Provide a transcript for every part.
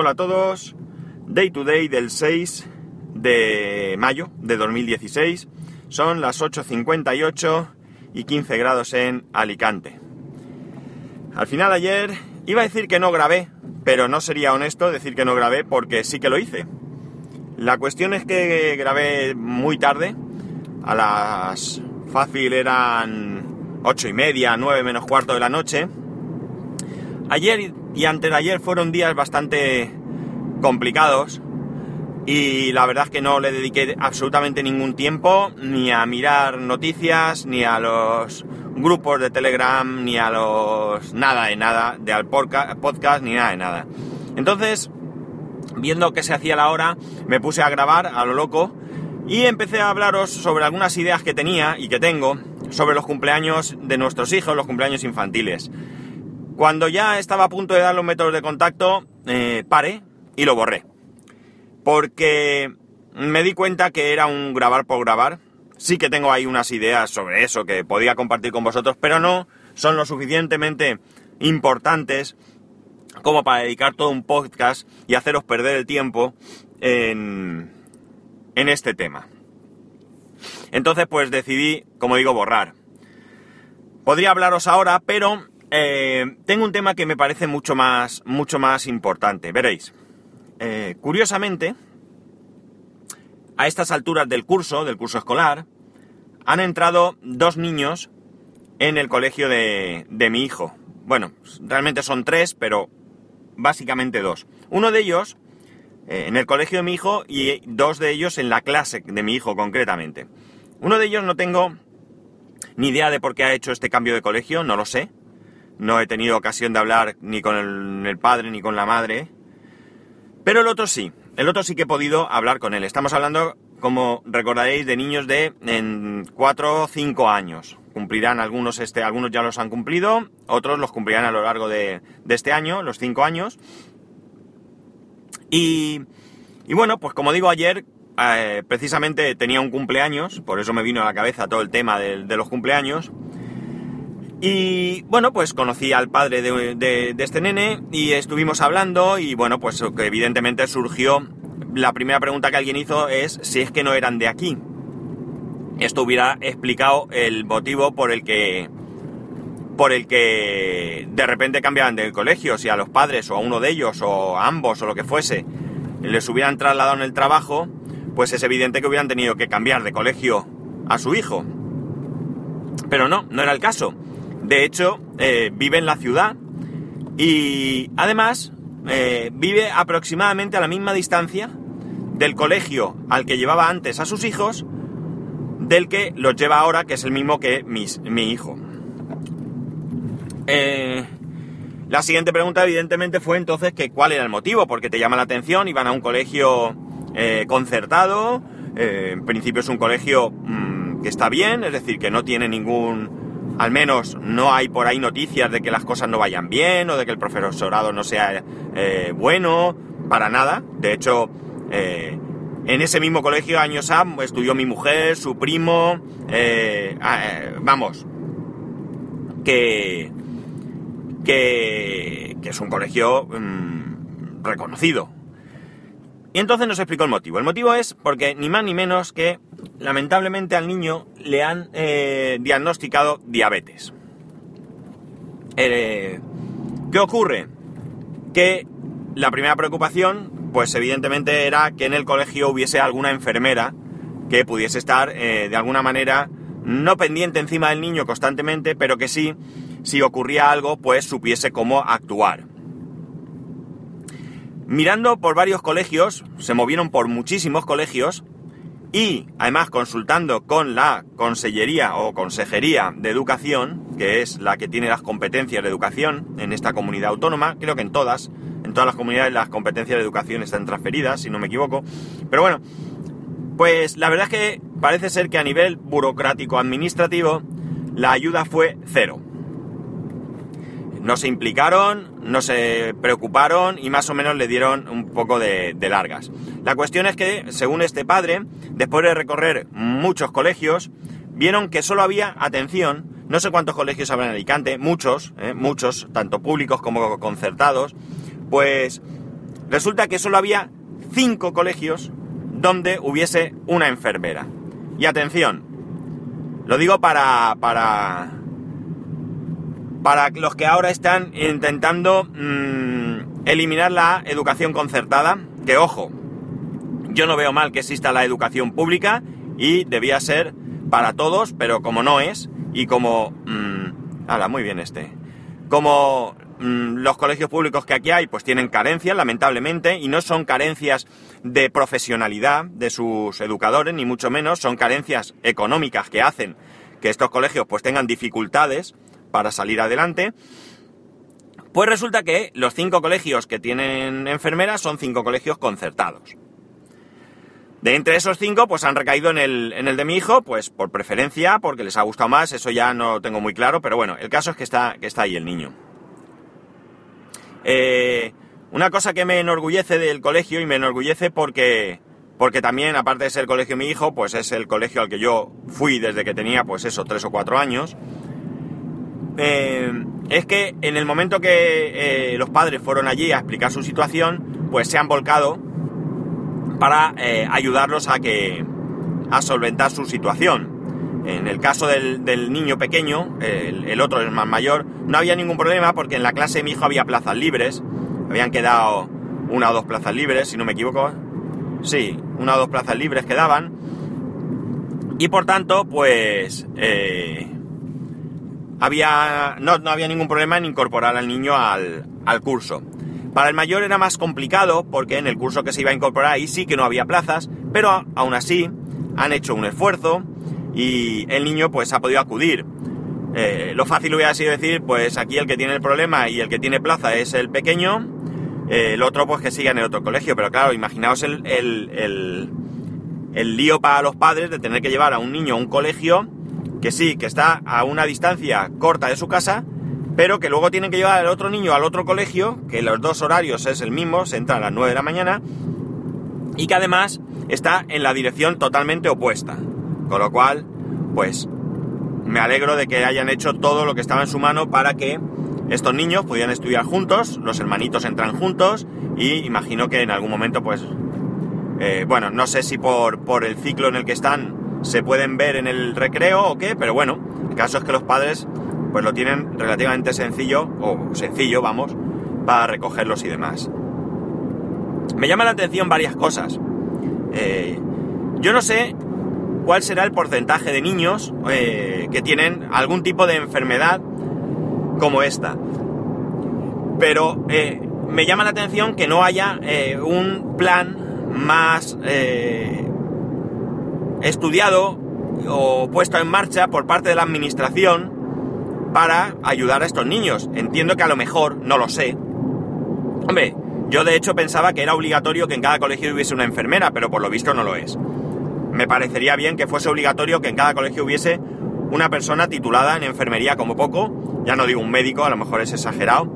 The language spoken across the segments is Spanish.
Hola a todos, Day to Day del 6 de mayo de 2016, son las 8.58 y 15 grados en Alicante. Al final ayer iba a decir que no grabé, pero no sería honesto decir que no grabé porque sí que lo hice. La cuestión es que grabé muy tarde, a las fácil eran 8 y media, 9 menos cuarto de la noche. Ayer y antes de ayer fueron días bastante complicados y la verdad es que no le dediqué absolutamente ningún tiempo ni a mirar noticias, ni a los grupos de Telegram, ni a los... nada de nada, de al podcast, ni nada de nada. Entonces, viendo que se hacía la hora, me puse a grabar a lo loco y empecé a hablaros sobre algunas ideas que tenía y que tengo sobre los cumpleaños de nuestros hijos, los cumpleaños infantiles. Cuando ya estaba a punto de dar los métodos de contacto, eh, paré y lo borré. Porque me di cuenta que era un grabar por grabar. Sí que tengo ahí unas ideas sobre eso que podía compartir con vosotros, pero no son lo suficientemente importantes como para dedicar todo un podcast y haceros perder el tiempo en, en este tema. Entonces, pues decidí, como digo, borrar. Podría hablaros ahora, pero eh, tengo un tema que me parece mucho más, mucho más importante. Veréis. Eh, curiosamente, a estas alturas del curso, del curso escolar, han entrado dos niños en el colegio de, de mi hijo. Bueno, realmente son tres, pero básicamente dos. Uno de ellos eh, en el colegio de mi hijo y dos de ellos en la clase de mi hijo concretamente. Uno de ellos no tengo ni idea de por qué ha hecho este cambio de colegio, no lo sé. No he tenido ocasión de hablar ni con el, padre ni con la madre. Pero el otro sí, el otro sí que he podido hablar con él. Estamos hablando, como recordaréis, de niños de en 4 o 5 años. Cumplirán algunos este, algunos ya los han cumplido, otros los cumplirán a lo largo de, este año, los 5 años. Y, bueno, pues como digo ayer, eh, precisamente tenía un cumpleaños, por eso me vino a la cabeza todo el tema de los cumpleaños. Y bueno, pues conocí al padre de, este nene y estuvimos hablando y bueno, pues evidentemente surgió, la primera pregunta que alguien hizo es si es que no eran de aquí. Esto hubiera explicado el motivo por el que por el que de repente cambiaban de colegio, si a los padres o a uno de ellos o a ambos o lo que fuese les hubieran trasladado en el trabajo, pues es evidente que hubieran tenido que cambiar de colegio a su hijo. Pero no, no era el caso. De hecho, eh, vive en la ciudad y además eh, vive aproximadamente a la misma distancia del colegio al que llevaba antes a sus hijos del que los lleva ahora, que es el mismo que mi hijo. Eh, la siguiente pregunta, evidentemente, fue entonces que cuál era el motivo, porque te llama la atención, iban a un colegio concertado, en principio es un colegio mm, que está bien, es decir, que no tiene ningún al menos no hay por ahí noticias de que las cosas no vayan bien o de que el profesorado no sea eh, bueno, para nada. De hecho, eh, en ese mismo colegio, años A, estudió mi mujer, su primo, eh, vamos, que, que, es un colegio mm, reconocido. Y entonces nos explicó el motivo. El motivo es porque ni más ni menos que lamentablemente al niño le han eh, diagnosticado diabetes. Eh, ¿Qué ocurre? Que la primera preocupación, pues evidentemente era que en el colegio hubiese alguna enfermera que pudiese estar eh, de alguna manera no pendiente encima del niño constantemente, pero que sí, si ocurría algo, pues supiese cómo actuar. Mirando por varios colegios, se movieron por muchísimos colegios, y además consultando con la Consellería o Consejería de Educación, que es la que tiene las competencias de educación en esta comunidad autónoma, creo que en todas, en todas las comunidades las competencias de educación están transferidas, si no me equivoco, pero bueno, pues la verdad es que parece ser que a nivel burocrático administrativo la ayuda fue cero. No se implicaron, no se preocuparon y más o menos le dieron un poco de, largas. La cuestión es que, según este padre, después de recorrer muchos colegios, vieron que solo había atención, no sé cuántos colegios habrá en Alicante, muchos, eh, muchos, tanto públicos como concertados, pues resulta que solo había cinco colegios donde hubiese una enfermera. Y atención, lo digo para, para, para los que ahora están intentando mm, eliminar la educación concertada, que ojo, yo no veo mal que exista la educación pública y debía ser para todos, pero como no es, y como... Mmm, muy bien este. Como mm, los colegios públicos que aquí hay pues tienen carencias, lamentablemente, y no son carencias de profesionalidad de sus educadores, ni mucho menos, son carencias económicas que hacen que estos colegios pues tengan dificultades para salir adelante. Pues resulta que los cinco colegios que tienen enfermeras son cinco colegios concertados. De entre esos cinco, pues han recaído en el, en el de mi hijo, pues por preferencia, porque les ha gustado más, eso ya no lo tengo muy claro, pero bueno, el caso es que está, que está ahí el niño. Eh, una cosa que me enorgullece del colegio y me enorgullece porque, porque también, aparte de ser el colegio de mi hijo, pues es el colegio al que yo fui desde que tenía, pues eso, tres o cuatro años. Eh, es que en el momento que eh, los padres fueron allí a explicar su situación, pues se han volcado para eh, ayudarlos a que a solventar su situación. En el caso del, niño pequeño, el, otro, el más mayor, no había ningún problema porque en la clase de mi hijo había plazas libres. Habían quedado una o dos plazas libres, si no me equivoco. Sí, una o dos plazas libres quedaban. Y por tanto, pues... había, no, había ningún problema en incorporar al niño al, al curso. Para el mayor era más complicado porque en el curso que se iba a incorporar ahí sí que no había plazas, pero aún así han hecho un esfuerzo y el niño pues ha podido acudir. Eh, lo fácil hubiera sido decir, pues aquí el que tiene el problema y el que tiene plaza es el pequeño, eh, el otro pues que siga en el otro colegio, pero claro, imaginaos el, el, el lío para los padres de tener que llevar a un niño a un colegio que sí, que está a una distancia corta de su casa, pero que luego tienen que llevar al otro niño al otro colegio, que los dos horarios es el mismo, se entra a las 9 de la mañana, y que además está en la dirección totalmente opuesta. Con lo cual, pues me alegro de que hayan hecho todo lo que estaba en su mano para que estos niños pudieran estudiar juntos, los hermanitos entran juntos y imagino que en algún momento pues, eh, bueno, no sé si por, por el ciclo en el que están se pueden ver en el recreo o qué, pero bueno, el caso es que los padres pues lo tienen relativamente sencillo, o sencillo, vamos, para recogerlos y demás. Me llama la atención varias cosas. Eh, yo no sé cuál será el porcentaje de niños eh, que tienen algún tipo de enfermedad como esta. Pero eh, me llama la atención que no haya un plan más estudiado o puesto en marcha por parte de la administración para ayudar a estos niños. Entiendo que a lo mejor, no lo sé. Hombre, yo de hecho pensaba que era obligatorio que en cada colegio hubiese una enfermera, pero por lo visto no lo es. Me parecería bien que fuese obligatorio que en cada colegio hubiese una persona titulada en enfermería como poco, ya no digo un médico, a lo mejor es exagerado,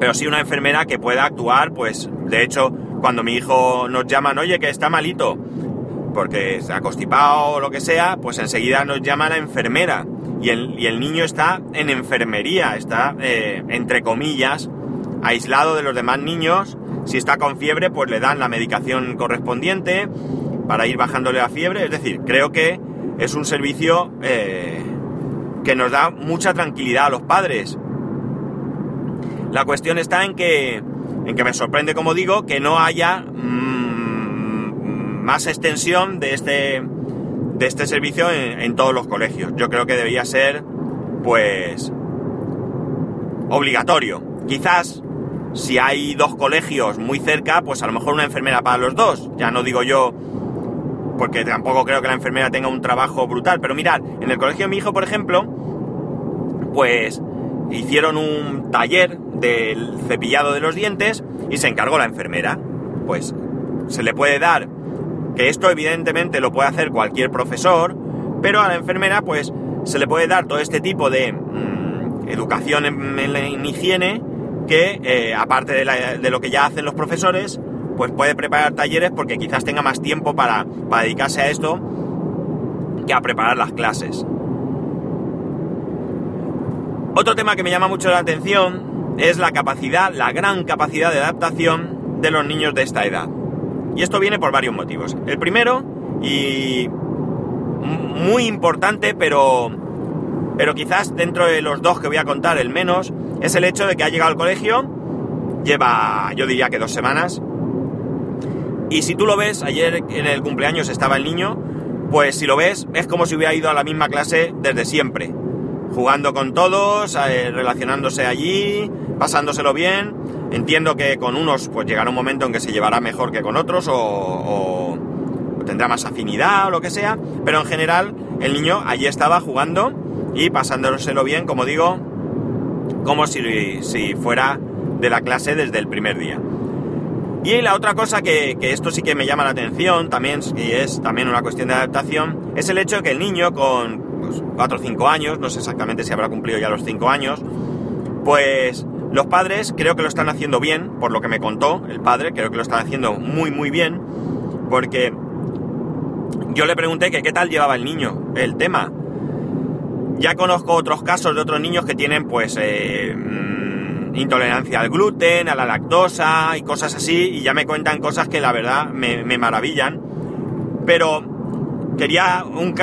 pero sí una enfermera que pueda actuar, pues de hecho, cuando mi hijo nos llaman, oye, que está malito, porque ha constipado o lo que sea, pues enseguida nos llama la enfermera y el, niño está en enfermería, está, eh, entre comillas, aislado de los demás niños. Si está con fiebre, pues le dan la medicación correspondiente para ir bajándole la fiebre. Es decir, creo que es un servicio eh, que nos da mucha tranquilidad a los padres. La cuestión está en que, en que me sorprende, como digo, que no haya más extensión de este de este servicio en, todos los colegios. Yo creo que debería ser, pues, obligatorio. Quizás, si hay dos colegios muy cerca, pues a lo mejor una enfermera para los dos. Ya no digo yo, porque tampoco creo que la enfermera tenga un trabajo brutal. Pero mirad, en el colegio de mi hijo, por ejemplo, pues hicieron un taller del cepillado de los dientes y se encargó la enfermera. Pues se le puede dar que esto evidentemente lo puede hacer cualquier profesor, pero a la enfermera pues se le puede dar todo este tipo de mm, educación en, higiene que eh, aparte de, lo que ya hacen los profesores, pues puede preparar talleres porque quizás tenga más tiempo para, para dedicarse a esto que a preparar las clases. Otro tema que me llama mucho la atención es la capacidad, la gran capacidad de adaptación de los niños de esta edad. Y esto viene por varios motivos. El primero, y muy importante, pero, pero quizás dentro de los dos que voy a contar, el menos, es el hecho de que ha llegado al colegio, lleva, yo diría que dos semanas, y si tú lo ves, ayer en el cumpleaños estaba el niño, pues si lo ves, es como si hubiera ido a la misma clase desde siempre, jugando con todos, eh, relacionándose allí, pasándoselo bien. Entiendo que con unos pues llegará un momento en que se llevará mejor que con otros o, tendrá más afinidad o lo que sea, pero en general el niño allí estaba jugando y pasándoselo bien, como digo, como si, fuera de la clase desde el primer día. Y la otra cosa que, esto sí que me llama la atención, también, y es también una cuestión de adaptación, es el hecho de que el niño con 4 o 5 años, no sé exactamente si habrá cumplido ya los 5 años, pues los padres creo que lo están haciendo bien, por lo que me contó el padre, creo que lo están haciendo muy muy bien, porque yo le pregunté que qué tal llevaba el niño el tema. Ya conozco otros casos de otros niños que tienen pues eh, intolerancia al gluten, a la lactosa y cosas así, y ya me cuentan cosas que la verdad me, maravillan. Pero quería un,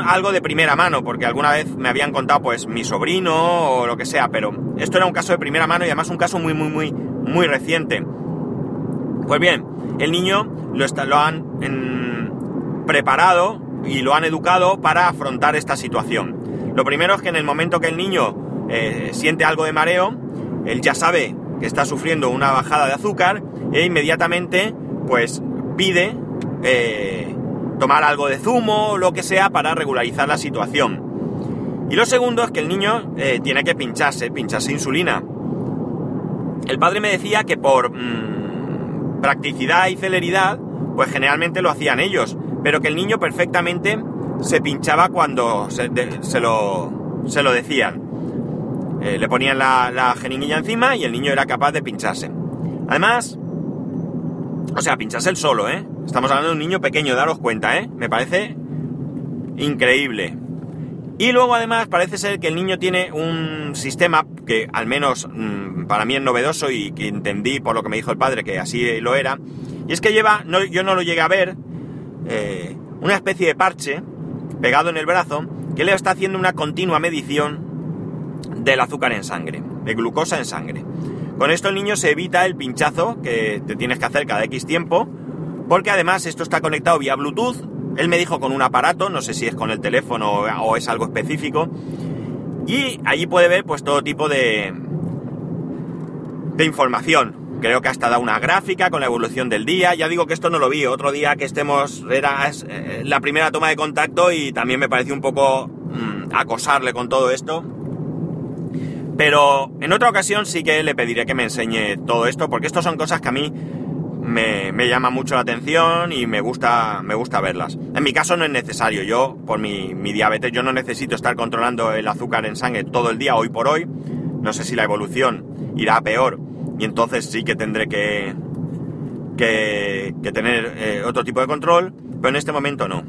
algo de primera mano, porque alguna vez me habían contado pues mi sobrino o lo que sea, pero esto era un caso de primera mano y además un caso muy, muy, muy, muy reciente. Pues bien, el niño lo han preparado y lo han educado para afrontar esta situación. Lo primero es que en el momento que el niño eh, siente algo de mareo, él ya sabe que está sufriendo una bajada de azúcar e inmediatamente pues pide eh, tomar algo de zumo lo que sea para regularizar la situación. Y lo segundo es que el niño eh, tiene que pincharse, pincharse insulina. El padre me decía que por mm, practicidad y celeridad, pues generalmente lo hacían ellos, pero que el niño perfectamente se pinchaba cuando se, lo, se lo decían. Eh, le ponían la, la jeringuilla encima y el niño era capaz de pincharse. Además, o sea, pincharse el solo, ¿eh? Estamos hablando de un niño pequeño, daros cuenta, ¿eh? Me parece increíble. Y luego además parece ser que el niño tiene un sistema que al menos mm, para mí es novedoso y que entendí por lo que me dijo el padre que así lo era. Y es que lleva, no, yo no lo llegué a ver, eh, una especie de parche pegado en el brazo que le está haciendo una continua medición del azúcar en sangre, de glucosa en sangre. Con esto el niño se evita el pinchazo que te tienes que hacer cada X tiempo, porque además esto está conectado vía Bluetooth. Él me dijo con un aparato, no sé si es con el teléfono o es algo específico, y allí puede ver pues todo tipo de, de información. Creo que hasta da una gráfica con la evolución del día. Ya digo que esto no lo vi. Otro día que estemos era eh, la primera toma de contacto y también me pareció un poco mm, acosarle con todo esto. Pero en otra ocasión sí que le pediré que me enseñe todo esto, porque estas son cosas que a mí me, me llama mucho la atención y me gusta, me gusta verlas. En mi caso no es necesario, yo por mi, mi, diabetes yo no necesito estar controlando el azúcar en sangre todo el día, hoy por hoy. No sé si la evolución irá peor y entonces sí que tendré que, que, tener eh, otro tipo de control, pero en este momento no.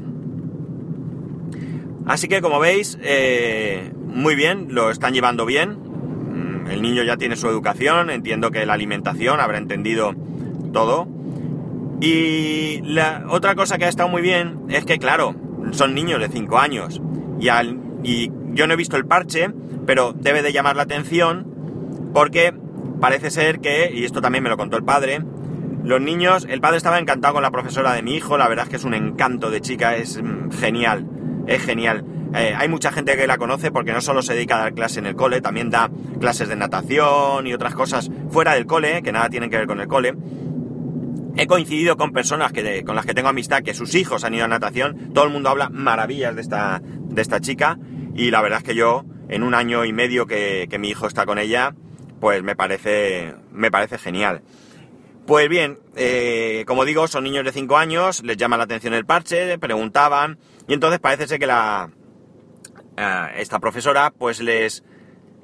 Así que como veis, eh, muy bien, lo están llevando bien, el niño ya tiene su educación, entiendo que la alimentación habrá entendido todo. Y la otra cosa que ha estado muy bien es que, claro, son niños de 5 años. Y, al, y yo no he visto el parche, pero debe de llamar la atención porque parece ser que, y esto también me lo contó el padre, los niños, el padre estaba encantado con la profesora de mi hijo, la verdad es que es un encanto de chica, es mm, genial, es genial. Eh, hay mucha gente que la conoce porque no solo se dedica a dar clases en el cole, también da clases de natación y otras cosas fuera del cole, que nada tienen que ver con el cole. He coincidido con personas que, con las que tengo amistad, que sus hijos han ido a natación, todo el mundo habla maravillas de esta, de esta chica y la verdad es que yo, en un año y medio que, mi hijo está con ella, pues me parece, me parece genial. Pues bien, eh, como digo, son niños de 5 años, les llama la atención el parche, preguntaban, y entonces parece ser que la, esta profesora pues les,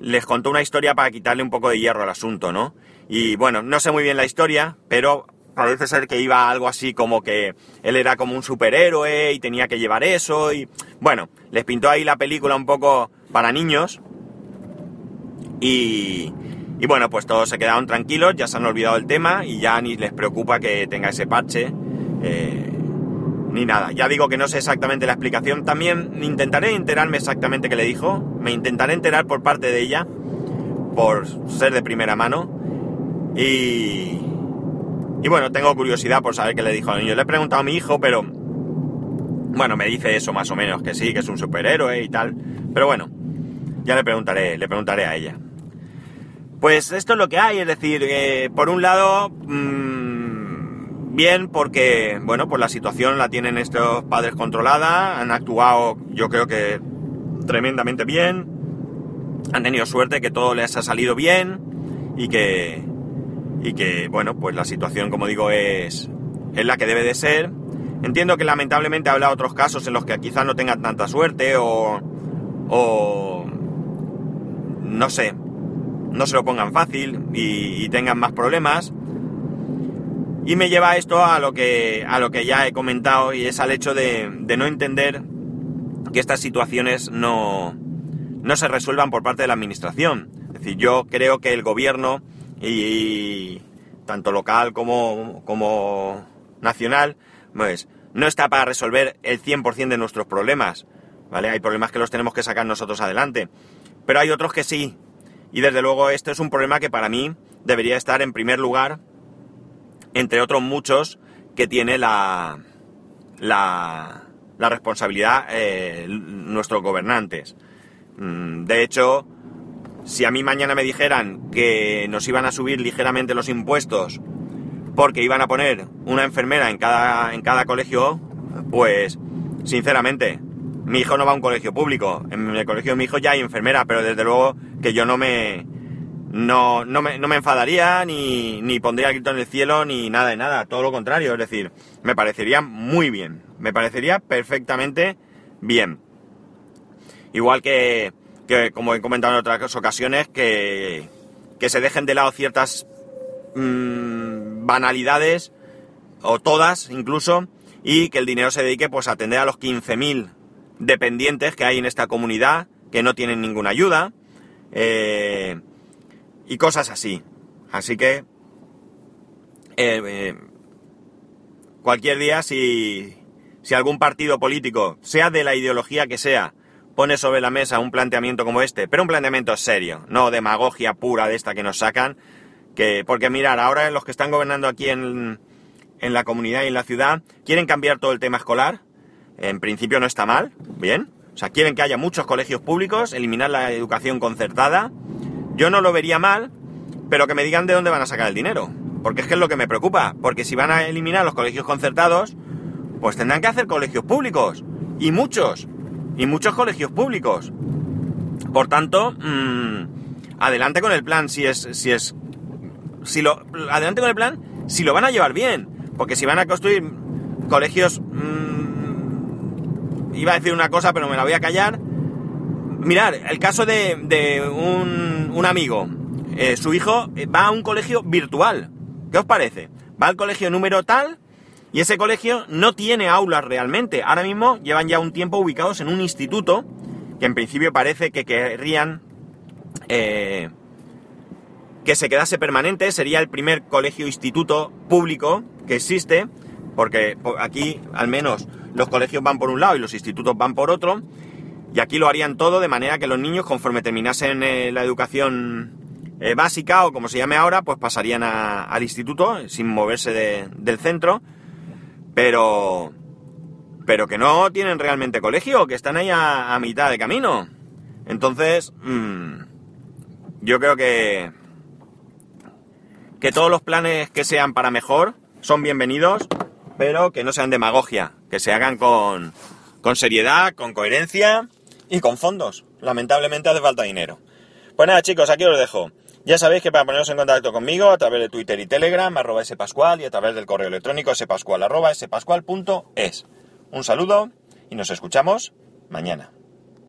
les contó una historia para quitarle un poco de hierro al asunto, ¿no? Y bueno, no sé muy bien la historia, pero parece ser que iba algo así como que él era como un superhéroe y tenía que llevar eso y bueno, les pintó ahí la película un poco para niños y, Y bueno, pues todos se quedaron tranquilos, ya se han olvidado el tema y ya ni les preocupa que tenga ese parche. Eh, ni nada. Ya digo que no sé exactamente la explicación. También intentaré enterarme exactamente qué le dijo. Me intentaré enterar por parte de ella, por ser de primera mano. Y, y bueno, tengo curiosidad por saber qué le dijo al niño. Le he preguntado a mi hijo, pero bueno, me dice eso más o menos, que sí, que es un superhéroe y tal. Pero bueno, ya le preguntaré, le preguntaré a ella. Pues esto es lo que hay, es decir, eh, por un lado, mmm, bien porque, bueno, pues la situación la tienen estos padres controlada, han actuado yo creo que tremendamente bien, han tenido suerte que todo les ha salido bien y que, y que, bueno, pues la situación, como digo, es, es la que debe de ser. Entiendo que lamentablemente habrá otros casos en los que quizás no tengan tanta suerte o, no sé, no se lo pongan fácil y, tengan más problemas. Y me lleva esto a lo que, a lo que ya he comentado y es al hecho de, no entender que estas situaciones no, no se resuelvan por parte de la administración. Es decir, yo creo que el gobierno y, tanto local como, como nacional, pues no está para resolver el 100% de nuestros problemas. ¿Vale? Hay problemas que los tenemos que sacar nosotros adelante. Pero hay otros que sí, y desde luego este es un problema que para mí debería estar en primer lugar, entre otros muchos, que tiene la, la, la responsabilidad eh, nuestros gobernantes. Mm, de hecho, si a mí mañana me dijeran que nos iban a subir ligeramente los impuestos porque iban a poner una enfermera en cada, en cada colegio, pues sinceramente mi hijo no va a un colegio público. En el colegio de mi hijo ya hay enfermera, pero desde luego que yo no me. No, no, me, no me enfadaría, ni, ni pondría el grito en el cielo, ni nada de nada. Todo lo contrario. Es decir, me parecería muy bien. Me parecería perfectamente bien. Igual que, que como he comentado en otras ocasiones, que, que se dejen de lado ciertas mmm, banalidades, o todas incluso, y que el dinero se dedique pues a atender a los 15.000 dependientes que hay en esta comunidad que no tienen ninguna ayuda eh, y cosas así. Así que eh, eh, cualquier día si, si algún partido político, sea de la ideología que sea, pone sobre la mesa un planteamiento como este, pero un planteamiento serio, no demagogia pura de esta que nos sacan, que porque mirar, ahora los que están gobernando aquí en, en la comunidad y en la ciudad quieren cambiar todo el tema escolar, en principio no está mal, bien. O sea, quieren que haya muchos colegios públicos, eliminar la educación concertada. Yo no lo vería mal, pero que me digan de dónde van a sacar el dinero. Porque es que es lo que me preocupa. Porque si van a eliminar los colegios concertados, pues tendrán que hacer colegios públicos. Y muchos. Y muchos colegios públicos. Por tanto, mmm, adelante con el plan si es. Si es. Si lo. Adelante con el plan si lo van a llevar bien. Porque si van a construir colegios. Mmm, iba a decir una cosa, pero me la voy a callar. Mirar, el caso de, un, amigo. Eh, su hijo eh, va a un colegio virtual. ¿Qué os parece? Va al colegio número tal y ese colegio no tiene aulas realmente. Ahora mismo llevan ya un tiempo ubicados en un instituto que en principio parece que querrían eh, que se quedase permanente. Sería el primer colegio instituto público que existe, porque aquí al menos los colegios van por un lado y los institutos van por otro, y aquí lo harían todo de manera que los niños, conforme terminasen eh, la educación eh, básica o como se llame ahora, pues pasarían al instituto sin moverse del centro, pero, pero que no tienen realmente colegio, que están ahí a, mitad de camino. Entonces, mmm, yo creo que, que todos los planes que sean para mejor son bienvenidos pero que no sean demagogia, que se hagan con, con seriedad, con coherencia y con fondos. Lamentablemente hace falta dinero. Pues nada chicos, aquí os dejo. Ya sabéis que para poneros en contacto conmigo a través de Twitter y Telegram, arroba spascual y a través del correo electrónico spascual arroba spascual.es. Un saludo y nos escuchamos mañana.